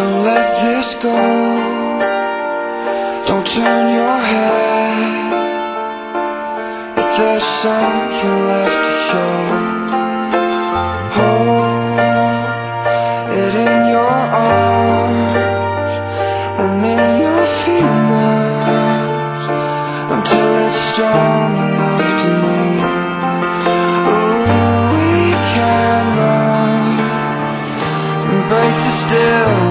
Don't let this go Don't turn your head. If there's something left to show? Hold it in your arms And in your fingers Until it's strong enough to know. We can run And break the still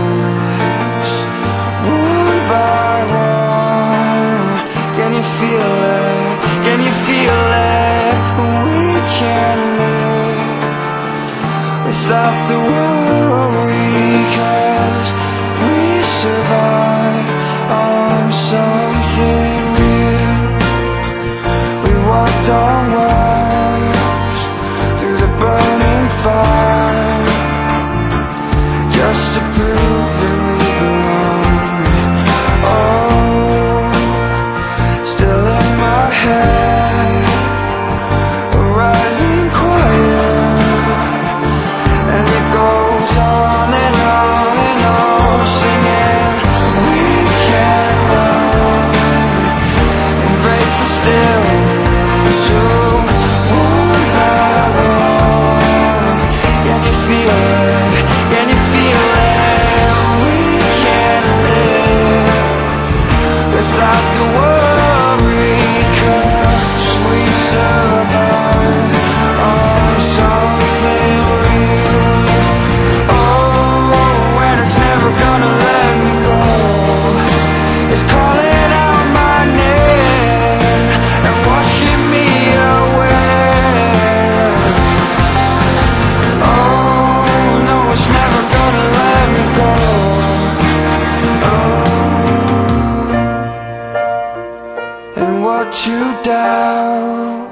doubt.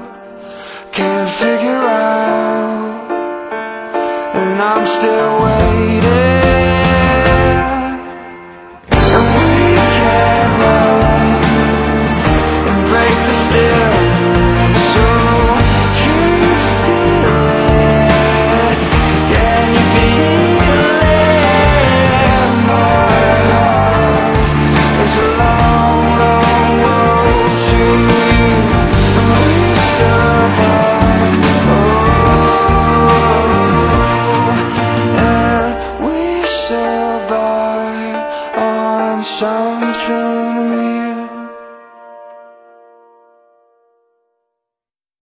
Can't figure out. And I'm still waiting. come to